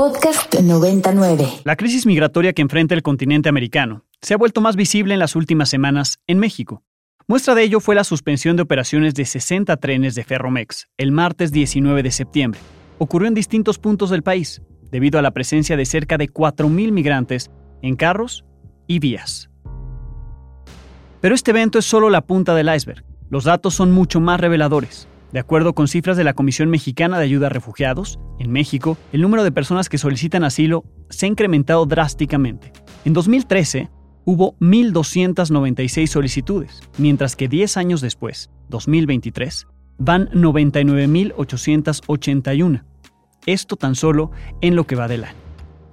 Podcast 99. La crisis migratoria que enfrenta el continente americano se ha vuelto más visible en las últimas semanas en México. Muestra de ello fue la suspensión de operaciones de 60 trenes de Ferromex el martes 19 de septiembre. Ocurrió en distintos puntos del país, debido a la presencia de cerca de 4.000 migrantes en carros y vías. Pero este evento es solo la punta del iceberg. Los datos son mucho más reveladores. De acuerdo con cifras de la Comisión Mexicana de Ayuda a Refugiados, en México, el número de personas que solicitan asilo se ha incrementado drásticamente. En 2013, hubo 1.296 solicitudes, mientras que 10 años después, 2023, van 99.881. Esto tan solo en lo que va del año.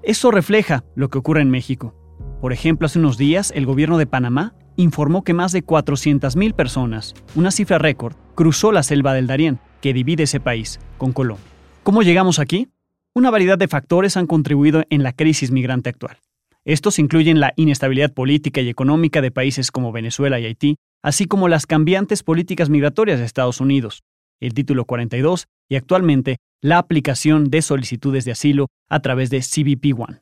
Eso refleja lo que ocurre en México. Por ejemplo, hace unos días el gobierno de Panamá informó que más de 400.000 personas, una cifra récord, cruzó la selva del Darién, que divide ese país con Colombia. ¿Cómo llegamos aquí? Una variedad de factores han contribuido en la crisis migrante actual. Estos incluyen la inestabilidad política y económica de países como Venezuela y Haití, así como las cambiantes políticas migratorias de Estados Unidos, el Título 42 y actualmente la aplicación de solicitudes de asilo a través de CBP-1.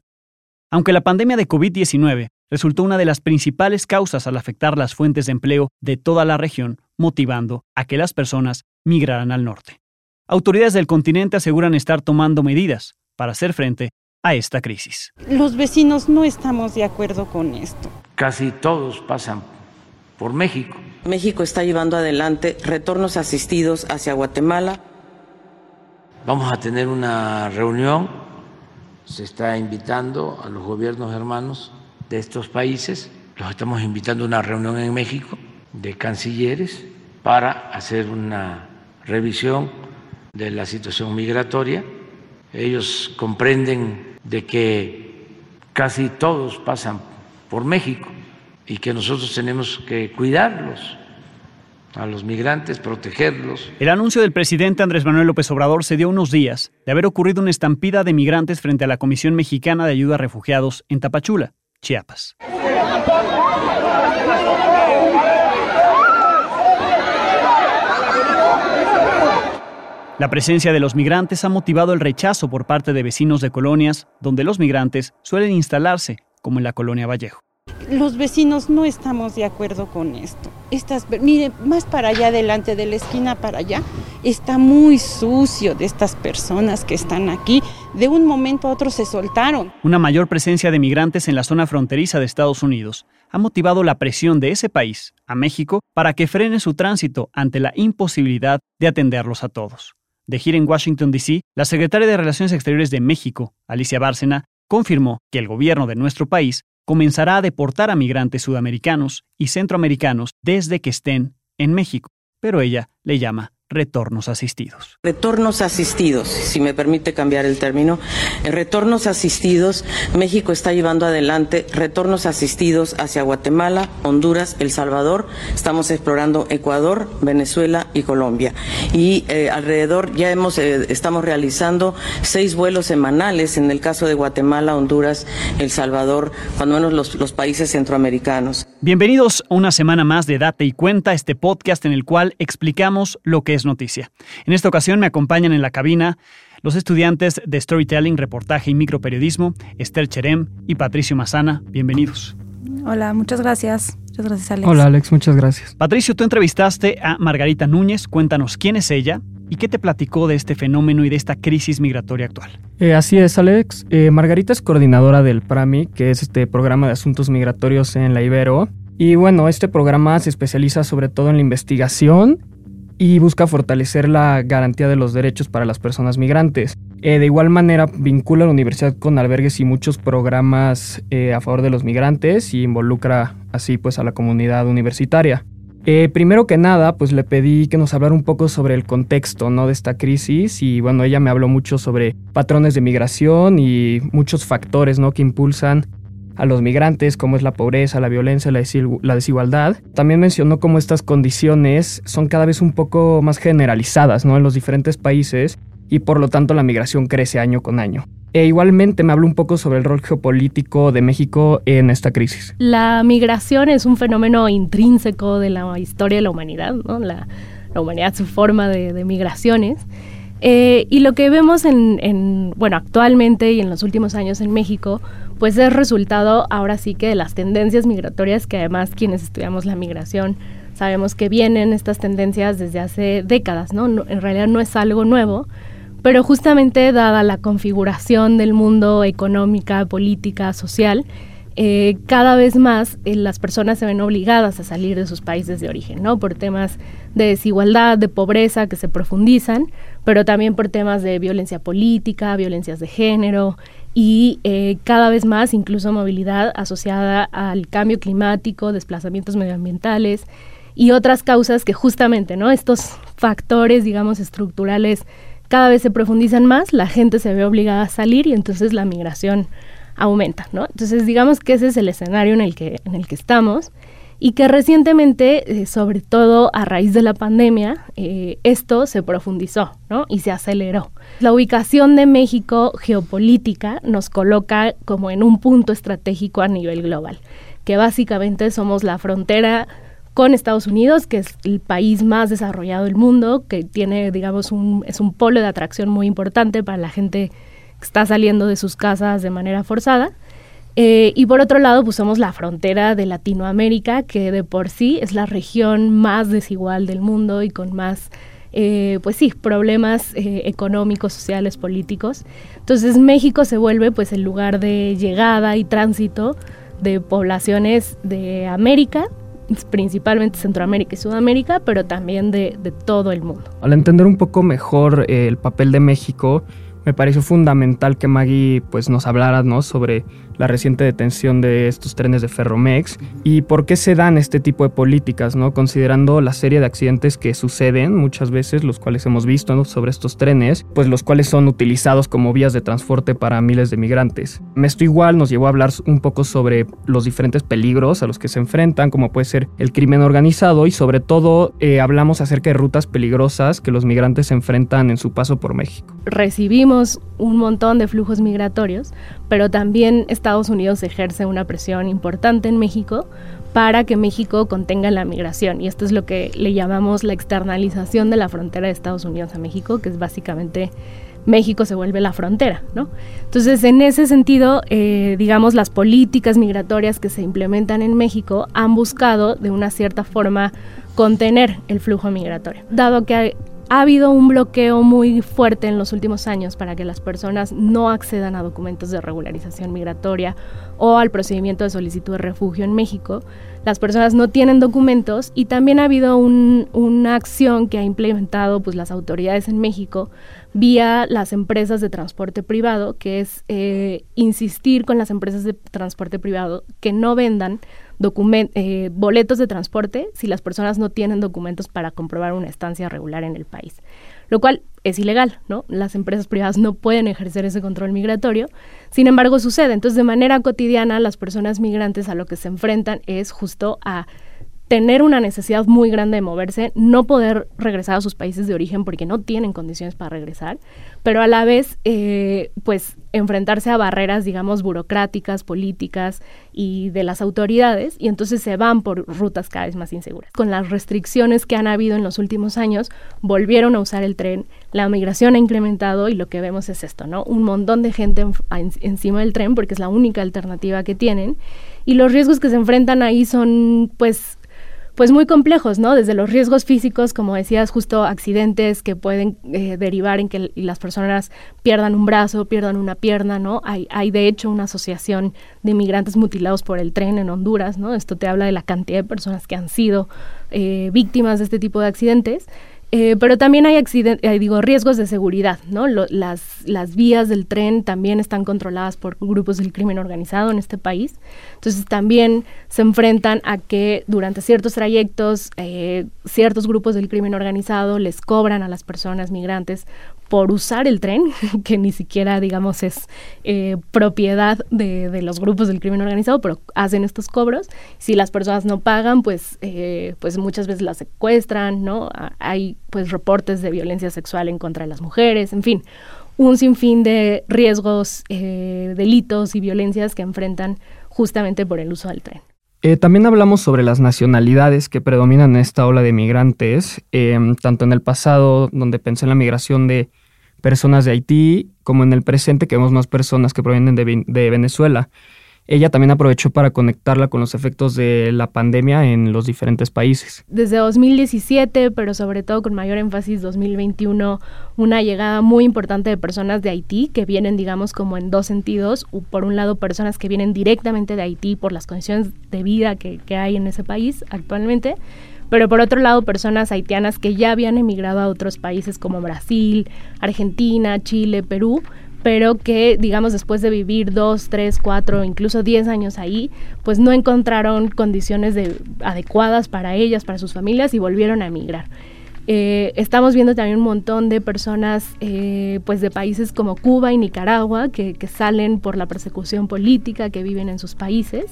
Aunque la pandemia de COVID-19 resultó una de las principales causas al afectar las fuentes de empleo de toda la región, motivando a que las personas migraran al norte. Autoridades del continente aseguran estar tomando medidas para hacer frente a esta crisis. Los vecinos no estamos de acuerdo con esto. Casi todos pasan por México. México está llevando adelante retornos asistidos hacia Guatemala. Vamos a tener una reunión, se está invitando a los gobiernos hermanos de estos países. Los estamos invitando a una reunión en México de cancilleres para hacer una revisión de la situación migratoria. Ellos comprenden de que casi todos pasan por México y que nosotros tenemos que cuidarlos a los migrantes, protegerlos. El anuncio del presidente Andrés Manuel López Obrador se dio unos días de haber ocurrido una estampida de migrantes frente a la Comisión Mexicana de Ayuda a Refugiados en Tapachula. Chiapas. La presencia de los migrantes ha motivado el rechazo por parte de vecinos de colonias donde los migrantes suelen instalarse, como en la colonia Vallejo los vecinos no estamos de acuerdo con esto. Estas, mire, más para allá adelante de la esquina para allá, está muy sucio de estas personas que están aquí. De un momento a otro se soltaron. Una mayor presencia de migrantes en la zona fronteriza de Estados Unidos ha motivado la presión de ese país a México para que frene su tránsito ante la imposibilidad de atenderlos a todos. De gira en Washington, D.C., la secretaria de Relaciones Exteriores de México, Alicia Bárcena, confirmó que el gobierno de nuestro país comenzará a deportar a migrantes sudamericanos y centroamericanos desde que estén en México, pero ella le llama retornos asistidos. Retornos asistidos, si me permite cambiar el término. En retornos asistidos, México está llevando adelante retornos asistidos hacia Guatemala, Honduras, El Salvador. Estamos explorando Ecuador, Venezuela y Colombia. Y eh, alrededor ya hemos eh, estamos realizando seis vuelos semanales en el caso de Guatemala, Honduras, El Salvador, cuando menos los, los países centroamericanos. Bienvenidos a una semana más de Date y Cuenta, este podcast en el cual explicamos lo que es noticia. En esta ocasión me acompañan en la cabina los estudiantes de Storytelling, Reportaje y Microperiodismo, Esther Cherem y Patricio Mazana. Bienvenidos. Hola, muchas gracias. Muchas gracias, Alex. Hola, Alex, muchas gracias. Patricio, tú entrevistaste a Margarita Núñez. Cuéntanos quién es ella y qué te platicó de este fenómeno y de esta crisis migratoria actual. Eh, así es, Alex. Eh, Margarita es coordinadora del PRAMI, que es este programa de asuntos migratorios en la Ibero. Y bueno, este programa se especializa sobre todo en la investigación y busca fortalecer la garantía de los derechos para las personas migrantes. Eh, de igual manera, vincula la universidad con albergues y muchos programas eh, a favor de los migrantes y involucra así pues a la comunidad universitaria. Eh, primero que nada, pues le pedí que nos hablara un poco sobre el contexto ¿no? de esta crisis y bueno, ella me habló mucho sobre patrones de migración y muchos factores ¿no? que impulsan a los migrantes, como es la pobreza, la violencia, la desigualdad. También mencionó cómo estas condiciones son cada vez un poco más generalizadas ¿no? en los diferentes países y por lo tanto la migración crece año con año. E igualmente me habló un poco sobre el rol geopolítico de México en esta crisis. La migración es un fenómeno intrínseco de la historia de la humanidad, ¿no? la, humanidad, su forma de, migraciones. Eh, y lo que vemos en, bueno, actualmente y en los últimos años en México, pues es resultado ahora sí que de las tendencias migratorias que además quienes estudiamos la migración sabemos que vienen estas tendencias desde hace décadas, ¿no? en realidad no es algo nuevo, pero justamente dada la configuración del mundo económica, política, social, eh, cada vez más eh, las personas se ven obligadas a salir de sus países de origen, ¿no? Por temas de desigualdad, de pobreza que se profundizan, pero también por temas de violencia política, violencias de género y eh, cada vez más incluso movilidad asociada al cambio climático, desplazamientos medioambientales y otras causas que justamente, ¿no? Estos factores, digamos, estructurales cada vez se profundizan más, la gente se ve obligada a salir y entonces la migración aumenta, ¿no? Entonces, digamos que ese es el escenario en el que, en el que estamos y que recientemente, eh, sobre todo a raíz de la pandemia, eh, esto se profundizó ¿no? y se aceleró. La ubicación de México geopolítica nos coloca como en un punto estratégico a nivel global, que básicamente somos la frontera con Estados Unidos, que es el país más desarrollado del mundo, que tiene, digamos, es un polo de atracción muy importante para la gente está saliendo de sus casas de manera forzada. Eh, y por otro lado, pues somos la frontera de Latinoamérica, que de por sí es la región más desigual del mundo y con más, eh, pues sí, problemas eh, económicos, sociales, políticos. Entonces México se vuelve pues el lugar de llegada y tránsito de poblaciones de América, principalmente Centroamérica y Sudamérica, pero también de, de todo el mundo. Al entender un poco mejor el papel de México, me pareció fundamental que Maggie pues, nos hablara ¿no? sobre la reciente detención de estos trenes de Ferromex y por qué se dan este tipo de políticas, ¿no? considerando la serie de accidentes que suceden muchas veces, los cuales hemos visto sobre estos trenes, pues los cuales son utilizados como vías de transporte para miles de migrantes. Esto igual nos llevó a hablar un poco sobre los diferentes peligros a los que se enfrentan, como puede ser el crimen organizado y sobre todo eh, hablamos acerca de rutas peligrosas que los migrantes enfrentan en su paso por México. Recibimos un montón de flujos migratorios, pero también Estados Unidos ejerce una presión importante en México para que México contenga la migración. Y esto es lo que le llamamos la externalización de la frontera de Estados Unidos a México, que es básicamente México se vuelve la frontera, ¿no? Entonces, en ese sentido, eh, digamos, las políticas migratorias que se implementan en México han buscado, de una cierta forma, contener el flujo migratorio. Dado que ha habido un bloqueo muy fuerte en los últimos años para que las personas no accedan a documentos de regularización migratoria o al procedimiento de solicitud de refugio en México. Las personas no tienen documentos y también ha habido una acción que ha implementado pues, las autoridades en México vía las empresas de transporte privado, que es eh, insistir con las empresas de transporte privado que no vendan eh, boletos de transporte si las personas no tienen documentos para comprobar una estancia regular en el país, lo cual es ilegal, ¿no? Las empresas privadas no pueden ejercer ese control migratorio, sin embargo sucede. Entonces, de manera cotidiana, las personas migrantes a lo que se enfrentan es justo a tener una necesidad muy grande de moverse, no poder regresar a sus países de origen porque no tienen condiciones para regresar, pero a la vez, eh, pues, enfrentarse a barreras, digamos, burocráticas, políticas y de las autoridades, y entonces se van por rutas cada vez más inseguras. Con las restricciones que han habido en los últimos años, volvieron a usar el tren, la migración ha incrementado y lo que vemos es esto, ¿no? Un montón de gente encima del tren porque es la única alternativa que tienen, y los riesgos que se enfrentan ahí son, pues, pues muy complejos, ¿no? Desde los riesgos físicos, como decías, justo accidentes que pueden eh, derivar en que las personas pierdan un brazo, pierdan una pierna, ¿no? Hay, hay de hecho una asociación de migrantes mutilados por el tren en Honduras, ¿no? Esto te habla de la cantidad de personas que han sido eh, víctimas de este tipo de accidentes. Eh, pero también hay eh, digo, riesgos de seguridad, ¿no? las, las vías del tren también están controladas por grupos del crimen organizado en este país. Entonces también se enfrentan a que durante ciertos trayectos eh, ciertos grupos del crimen organizado les cobran a las personas migrantes por usar el tren, que ni siquiera, digamos, es eh, propiedad de, los grupos del crimen organizado, pero hacen estos cobros. Si las personas no pagan, pues, eh, pues muchas veces las secuestran, ¿no? Hay, pues, reportes de violencia sexual en contra de las mujeres, en fin, un sinfín de riesgos, eh, delitos y violencias que enfrentan justamente por el uso del tren. También hablamos sobre las nacionalidades que predominan en esta ola de migrantes, tanto en el pasado, donde pensé en la migración de personas de Haití, como en el presente que vemos más personas que provienen de Venezuela ella también aprovechó para conectarla con los efectos de la pandemia en los diferentes países. Desde 2017, pero sobre todo con mayor énfasis 2021, una llegada muy importante de personas de Haití que vienen, digamos, como en dos sentidos. Por un lado, personas que vienen directamente de Haití por las condiciones de vida que, que hay en ese país actualmente pero por otro lado personas haitianas que ya habían emigrado a otros países como Brasil, Argentina, Chile, Perú, pero que, digamos, después de vivir dos, tres, cuatro, incluso diez años ahí, pues no encontraron condiciones de, adecuadas para ellas, para sus familias y volvieron a emigrar. Eh, estamos viendo también un montón de personas eh, pues de países como Cuba y Nicaragua que, que, salen por la persecución política, que viven en sus países.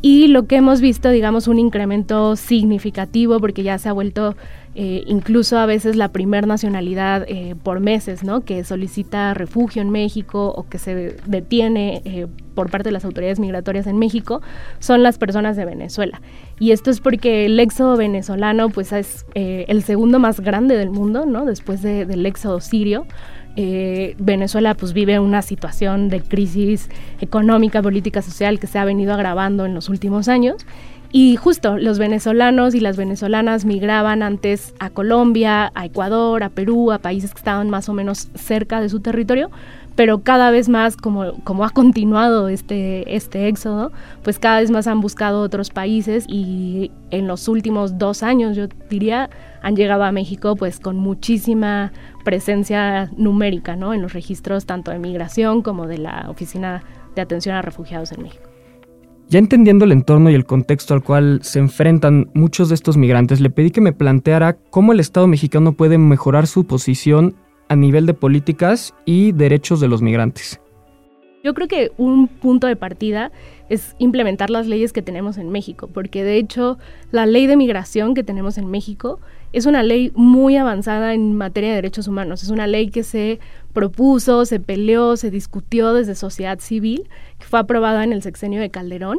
Y lo que hemos visto, digamos, un incremento significativo porque ya se ha vuelto eh, incluso a veces la primer nacionalidad eh, por meses, ¿no? Que solicita refugio en México o que se detiene eh, por parte de las autoridades migratorias en México, son las personas de Venezuela. Y esto es porque el éxodo venezolano, pues, es el segundo más grande del mundo, ¿no? Después del éxodo sirio. Venezuela pues vive una situación de crisis económica, política, social que se ha venido agravando en los últimos años y justo los venezolanos y las venezolanas migraban antes a Colombia, a Ecuador, a Perú, a países que estaban más o menos cerca de su territorio, pero cada vez más, como, ha continuado este, este éxodo, pues cada vez más han buscado otros países y en los últimos dos años, yo diría, han llegado a México pues con muchísima presencia numérica, ¿no? En los registros tanto de migración como de la Oficina de Atención a Refugiados en México. Ya entendiendo el entorno y el contexto al cual se enfrentan muchos de estos migrantes, le pedí que me planteara cómo el Estado mexicano puede mejorar su posición a nivel de políticas y derechos de los migrantes. Yo creo que un punto de partida es implementar las leyes que tenemos en México, porque de hecho la ley de migración que tenemos en México es una ley muy avanzada en materia de derechos humanos. Es una ley que se propuso, se peleó, se discutió desde sociedad civil, que fue aprobada en el sexenio de Calderón.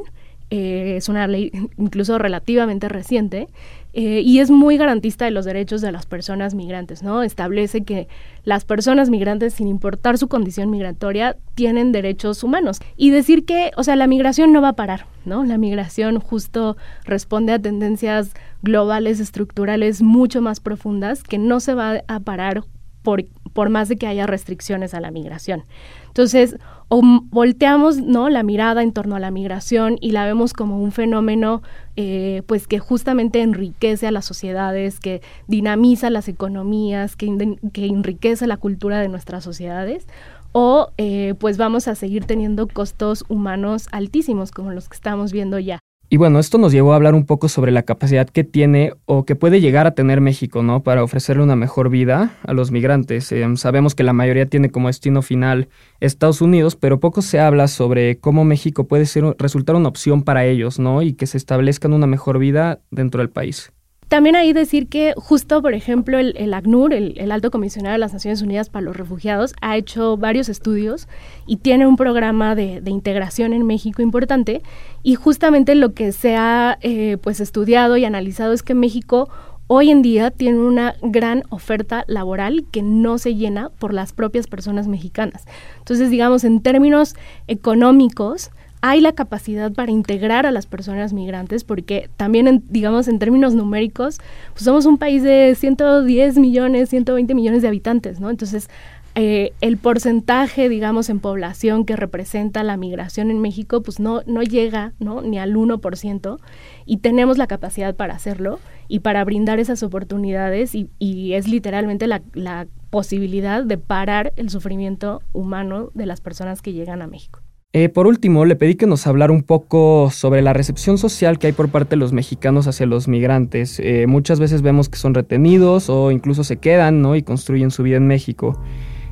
Eh, es una ley incluso relativamente reciente eh, y es muy garantista de los derechos de las personas migrantes, ¿no? Establece que las personas migrantes, sin importar su condición migratoria, tienen derechos humanos. Y decir que, o sea, la migración no va a parar, ¿no? La migración justo responde a tendencias globales, estructurales mucho más profundas que no se va a parar por, por más de que haya restricciones a la migración. Entonces, o volteamos ¿no? la mirada en torno a la migración y la vemos como un fenómeno eh, pues que justamente enriquece a las sociedades, que dinamiza las economías, que, que enriquece la cultura de nuestras sociedades, o eh, pues vamos a seguir teniendo costos humanos altísimos como los que estamos viendo ya. Y bueno, esto nos llevó a hablar un poco sobre la capacidad que tiene o que puede llegar a tener México, ¿no? Para ofrecerle una mejor vida a los migrantes. Em, sabemos que la mayoría tiene como destino final Estados Unidos, pero poco se habla sobre cómo México puede ser, resultar una opción para ellos, ¿no? Y que se establezcan una mejor vida dentro del país. También hay decir que justo, por ejemplo, el, ACNUR, el, Alto Comisionado de las Naciones Unidas para los Refugiados, ha hecho varios estudios y tiene un programa de, integración en México importante. Y justamente lo que se ha eh, pues estudiado y analizado es que México hoy en día tiene una gran oferta laboral que no se llena por las propias personas mexicanas. Entonces, digamos, en términos económicos, hay la capacidad para integrar a las personas migrantes, porque también, digamos, en términos numéricos, pues somos un país de 110 millones, 120 millones de habitantes, ¿no? Entonces, eh, el porcentaje, digamos, en población que representa la migración en México, pues no, no llega, ¿no? Ni al 1%, y tenemos la capacidad para hacerlo y para brindar esas oportunidades, y, es literalmente la posibilidad de parar el sufrimiento humano de las personas que llegan a México. Eh, por último, le pedí que nos hablara un poco sobre la recepción social que hay por parte de los mexicanos hacia los migrantes. Eh, muchas veces vemos que son retenidos o incluso se quedan ¿no? y construyen su vida en México.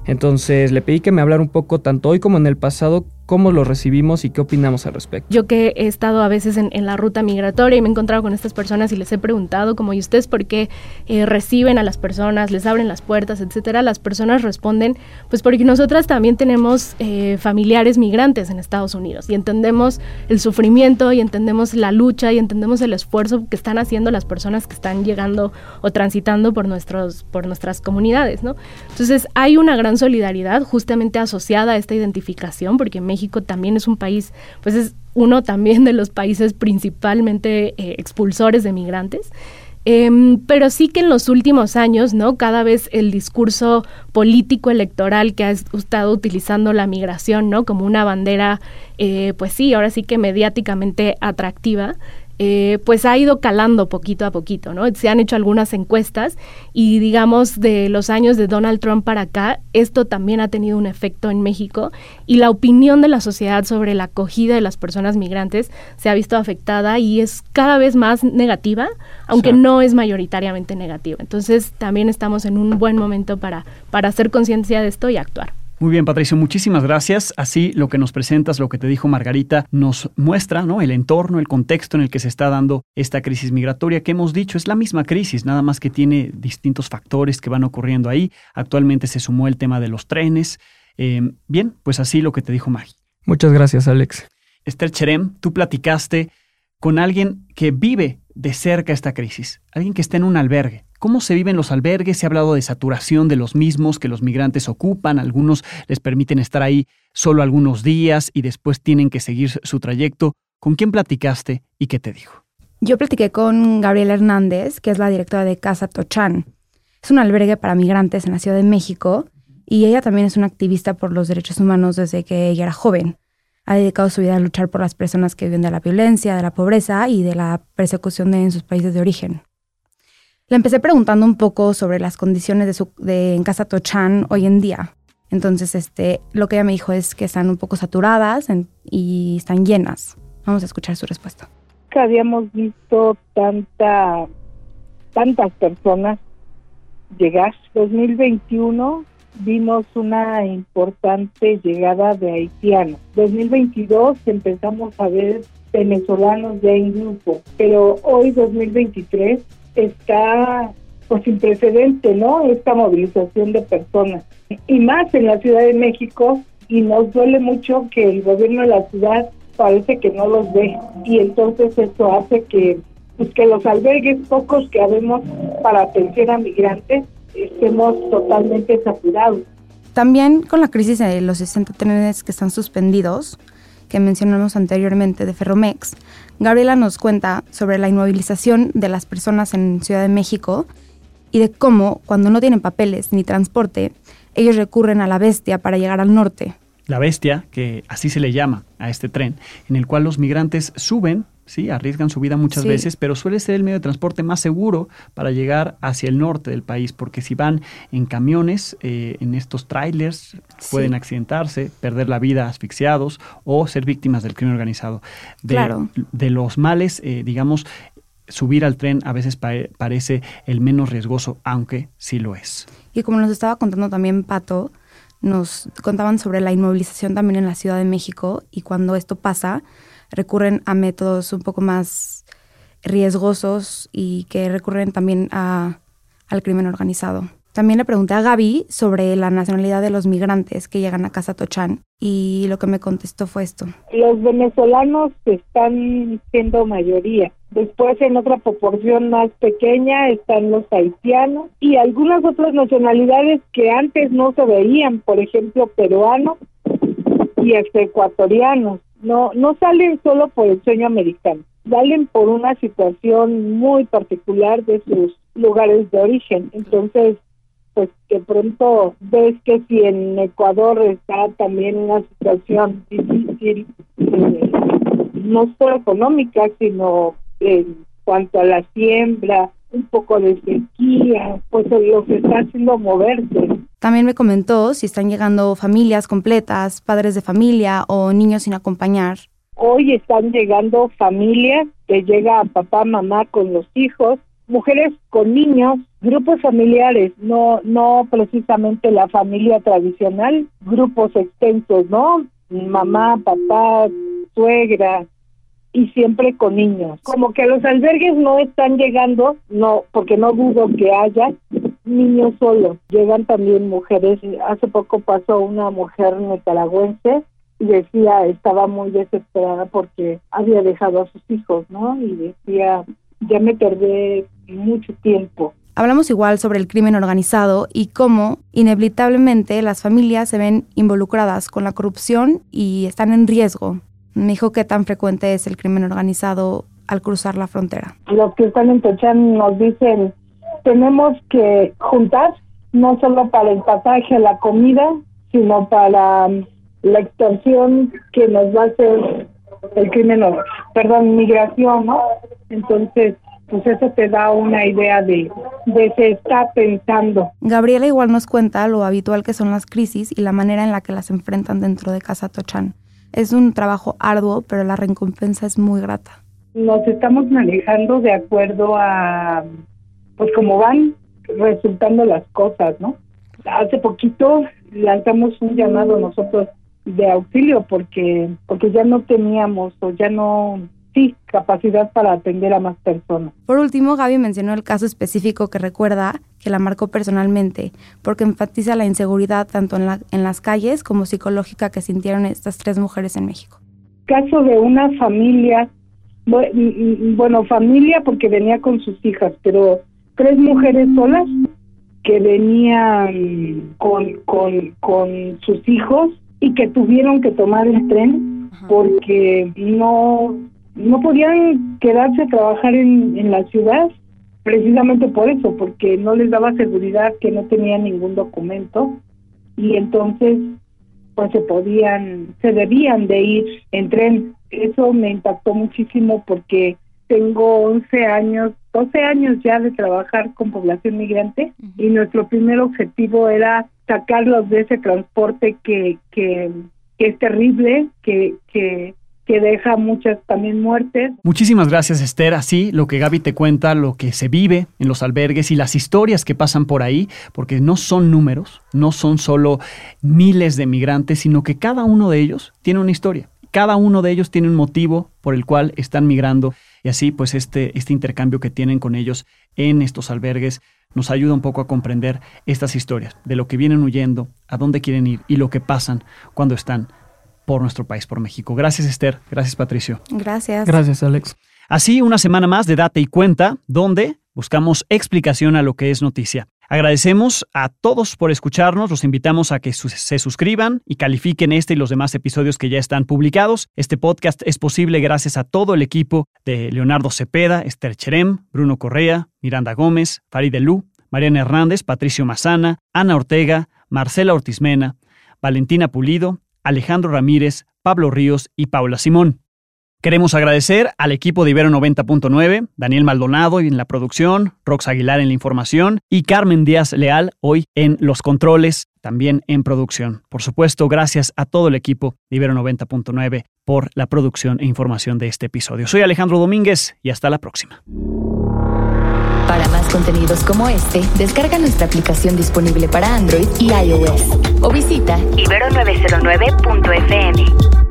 Entonces le pedí que me hablara un poco, tanto hoy como en el pasado, cómo los recibimos y qué opinamos al respecto. Yo que he estado a veces en, la ruta migratoria y me he encontrado con estas personas y les he preguntado, como, ¿y ustedes por qué eh, reciben a las personas, les abren las puertas, etcétera? Las personas responden, pues porque nosotras también tenemos eh, familiares migrantes en Estados Unidos y entendemos el sufrimiento y entendemos la lucha y entendemos el esfuerzo que están haciendo las personas que están llegando o transitando por, nuestros, por nuestras comunidades, ¿no? Entonces hay una gran solidaridad justamente asociada a esta identificación, porque México también es un país, pues es uno también de los países principalmente eh, expulsores de migrantes. Em, pero sí que en los últimos años, ¿no? Cada vez el discurso político electoral que ha estado utilizando la migración, ¿no? Como una bandera, eh, pues sí, ahora sí que mediáticamente atractiva, eh, pues ha ido calando poquito a poquito, ¿no? Se han hecho algunas encuestas y digamos de los años de Donald Trump para acá, esto también ha tenido un efecto en México y la opinión de la sociedad sobre la acogida de las personas migrantes se ha visto afectada y es cada vez más negativa, aunque no es mayoritariamente negativa. Entonces también estamos en un buen momento para, para hacer conciencia de esto y actuar. Muy bien, Patricio, muchísimas gracias. Así lo que nos presentas, lo que te dijo Margarita, nos muestra ¿no? el entorno, el contexto en el que se está dando esta crisis migratoria que hemos dicho es la misma crisis, nada más que tiene distintos factores que van ocurriendo ahí. Actualmente se sumó el tema de los trenes. Eh, bien, pues así lo que te dijo Maggie. Muchas gracias, Alex. Esther Cherem, tú platicaste con alguien que vive de cerca esta crisis, alguien que está en un albergue. ¿Cómo se viven los albergues? Se ha hablado de saturación de los mismos que los migrantes ocupan. Algunos les permiten estar ahí solo algunos días y después tienen que seguir su trayecto. ¿Con quién platicaste y qué te dijo? Yo platiqué con Gabriela Hernández, que es la directora de Casa Tochán. Es un albergue para migrantes en la Ciudad de México y ella también es una activista por los derechos humanos desde que ella era joven. Ha dedicado su vida a luchar por las personas que viven de la violencia, de la pobreza y de la persecución en sus países de origen. Le empecé preguntando un poco sobre las condiciones de, su, de en Casa Tochan hoy en día. Entonces, este, lo que ella me dijo es que están un poco saturadas y están llenas. Vamos a escuchar su respuesta. Nunca habíamos visto tanta, tantas personas llegar. 2021 vimos una importante llegada de haitianos. 2022 empezamos a ver venezolanos ya en grupo, pero hoy 2023 está pues sin precedente, ¿no? Esta movilización de personas. Y más en la Ciudad de México, y nos duele mucho que el gobierno de la ciudad parece que no los ve. Y entonces esto hace que, pues, que los albergues pocos que habemos para atención a migrantes estemos totalmente saturados. También con la crisis de los 60 trenes que están suspendidos, que mencionamos anteriormente de Ferromex, Gabriela nos cuenta sobre la inmovilización de las personas en Ciudad de México y de cómo, cuando no tienen papeles ni transporte, ellos recurren a la bestia para llegar al norte. La bestia, que así se le llama a este tren, en el cual los migrantes suben sí, arriesgan su vida muchas veces, pero suele ser el medio de transporte más seguro para llegar hacia el norte del país, porque si van en camiones, eh, en estos trailers, pueden accidentarse, perder la vida asfixiados o ser víctimas del crimen organizado. De, de los males, eh, digamos, subir al tren a veces parece el menos riesgoso, aunque sí lo es. Y como nos estaba contando también Pato, nos contaban sobre la inmovilización también en la Ciudad de México y cuando esto pasa, recurren a métodos un poco más riesgosos y que recurren también a, al crimen organizado. También le pregunté a Gaby sobre la nacionalidad de los migrantes que llegan a Casa Tochán y lo que me contestó fue esto. Los venezolanos están siendo mayoría. Después en otra proporción más pequeña están los haitianos y algunas otras nacionalidades que antes no se veían, por ejemplo peruanos y ecuatorianos no, no salen solo por el sueño americano, salen por una situación muy particular de sus lugares de origen. Entonces, pues de pronto ves que si en Ecuador está también una situación difícil, eh, no solo económica, sino en cuanto a la siembra, un poco de sequía, pues los está haciendo moverse. También me comentó si están llegando familias completas, padres de familia o niños sin acompañar. Hoy están llegando familias que llega papá, mamá con los hijos, mujeres con niños, grupos familiares, no no precisamente la familia tradicional, grupos extensos, ¿no? mamá, papá, suegra, y siempre con niños. Como que los albergues no están llegando, no, porque no dudo que haya niños solos. Llegan también mujeres. Hace poco pasó una mujer nicaragüense y decía, estaba muy desesperada porque había dejado a sus hijos, ¿no? Y decía, ya me perdí mucho tiempo. Hablamos igual sobre el crimen organizado y cómo inevitablemente las familias se ven involucradas con la corrupción y están en riesgo. Me dijo qué tan frecuente es el crimen organizado al cruzar la frontera. Los que están en Tochán nos dicen, tenemos que juntar no solo para el pasaje, la comida, sino para la extorsión que nos va a hacer el crimen, perdón, migración, ¿no? Entonces, pues eso te da una idea de, de se está pensando. Gabriela igual nos cuenta lo habitual que son las crisis y la manera en la que las enfrentan dentro de Casa Tochán. Es un trabajo arduo, pero la recompensa es muy grata. Nos estamos manejando de acuerdo a, pues como van resultando las cosas, ¿no? Hace poquito lanzamos un llamado nosotros de auxilio porque porque ya no teníamos o ya no sí capacidad para atender a más personas. Por último, Gaby mencionó el caso específico que recuerda que la marcó personalmente, porque enfatiza la inseguridad tanto en, la, en las calles como psicológica que sintieron estas tres mujeres en México. Caso de una familia, bueno, familia porque venía con sus hijas, pero tres mujeres solas que venían con, con, con sus hijos y que tuvieron que tomar el tren porque no no podían quedarse a trabajar en, en la ciudad precisamente por eso, porque no les daba seguridad que no tenían ningún documento y entonces pues se podían, se debían de ir en tren. Eso me impactó muchísimo porque tengo 11 años, 12 años ya de trabajar con población migrante y nuestro primer objetivo era sacarlos de ese transporte que, que, que es terrible, que, que que deja muchas también muertes. Muchísimas gracias Esther. Así lo que Gaby te cuenta, lo que se vive en los albergues y las historias que pasan por ahí, porque no son números, no son solo miles de migrantes, sino que cada uno de ellos tiene una historia. Cada uno de ellos tiene un motivo por el cual están migrando y así pues este, este intercambio que tienen con ellos en estos albergues nos ayuda un poco a comprender estas historias, de lo que vienen huyendo, a dónde quieren ir y lo que pasan cuando están por nuestro país, por México. Gracias Esther, gracias Patricio. Gracias. Gracias Alex. Así, una semana más de Date y Cuenta, donde buscamos explicación a lo que es noticia. Agradecemos a todos por escucharnos, los invitamos a que se suscriban y califiquen este y los demás episodios que ya están publicados. Este podcast es posible gracias a todo el equipo de Leonardo Cepeda, Esther Cherem, Bruno Correa, Miranda Gómez, Farid Elú, Mariana Hernández, Patricio Mazana, Ana Ortega, Marcela Ortizmena, Valentina Pulido, Alejandro Ramírez, Pablo Ríos y Paula Simón. Queremos agradecer al equipo de Ibero 90.9, Daniel Maldonado en la producción, Rox Aguilar en la información y Carmen Díaz Leal hoy en los controles, también en producción. Por supuesto, gracias a todo el equipo de Ibero 90.9 por la producción e información de este episodio. Soy Alejandro Domínguez y hasta la próxima. Para más contenidos como este, descarga nuestra aplicación disponible para Android y iOS o visita ibero909.fm.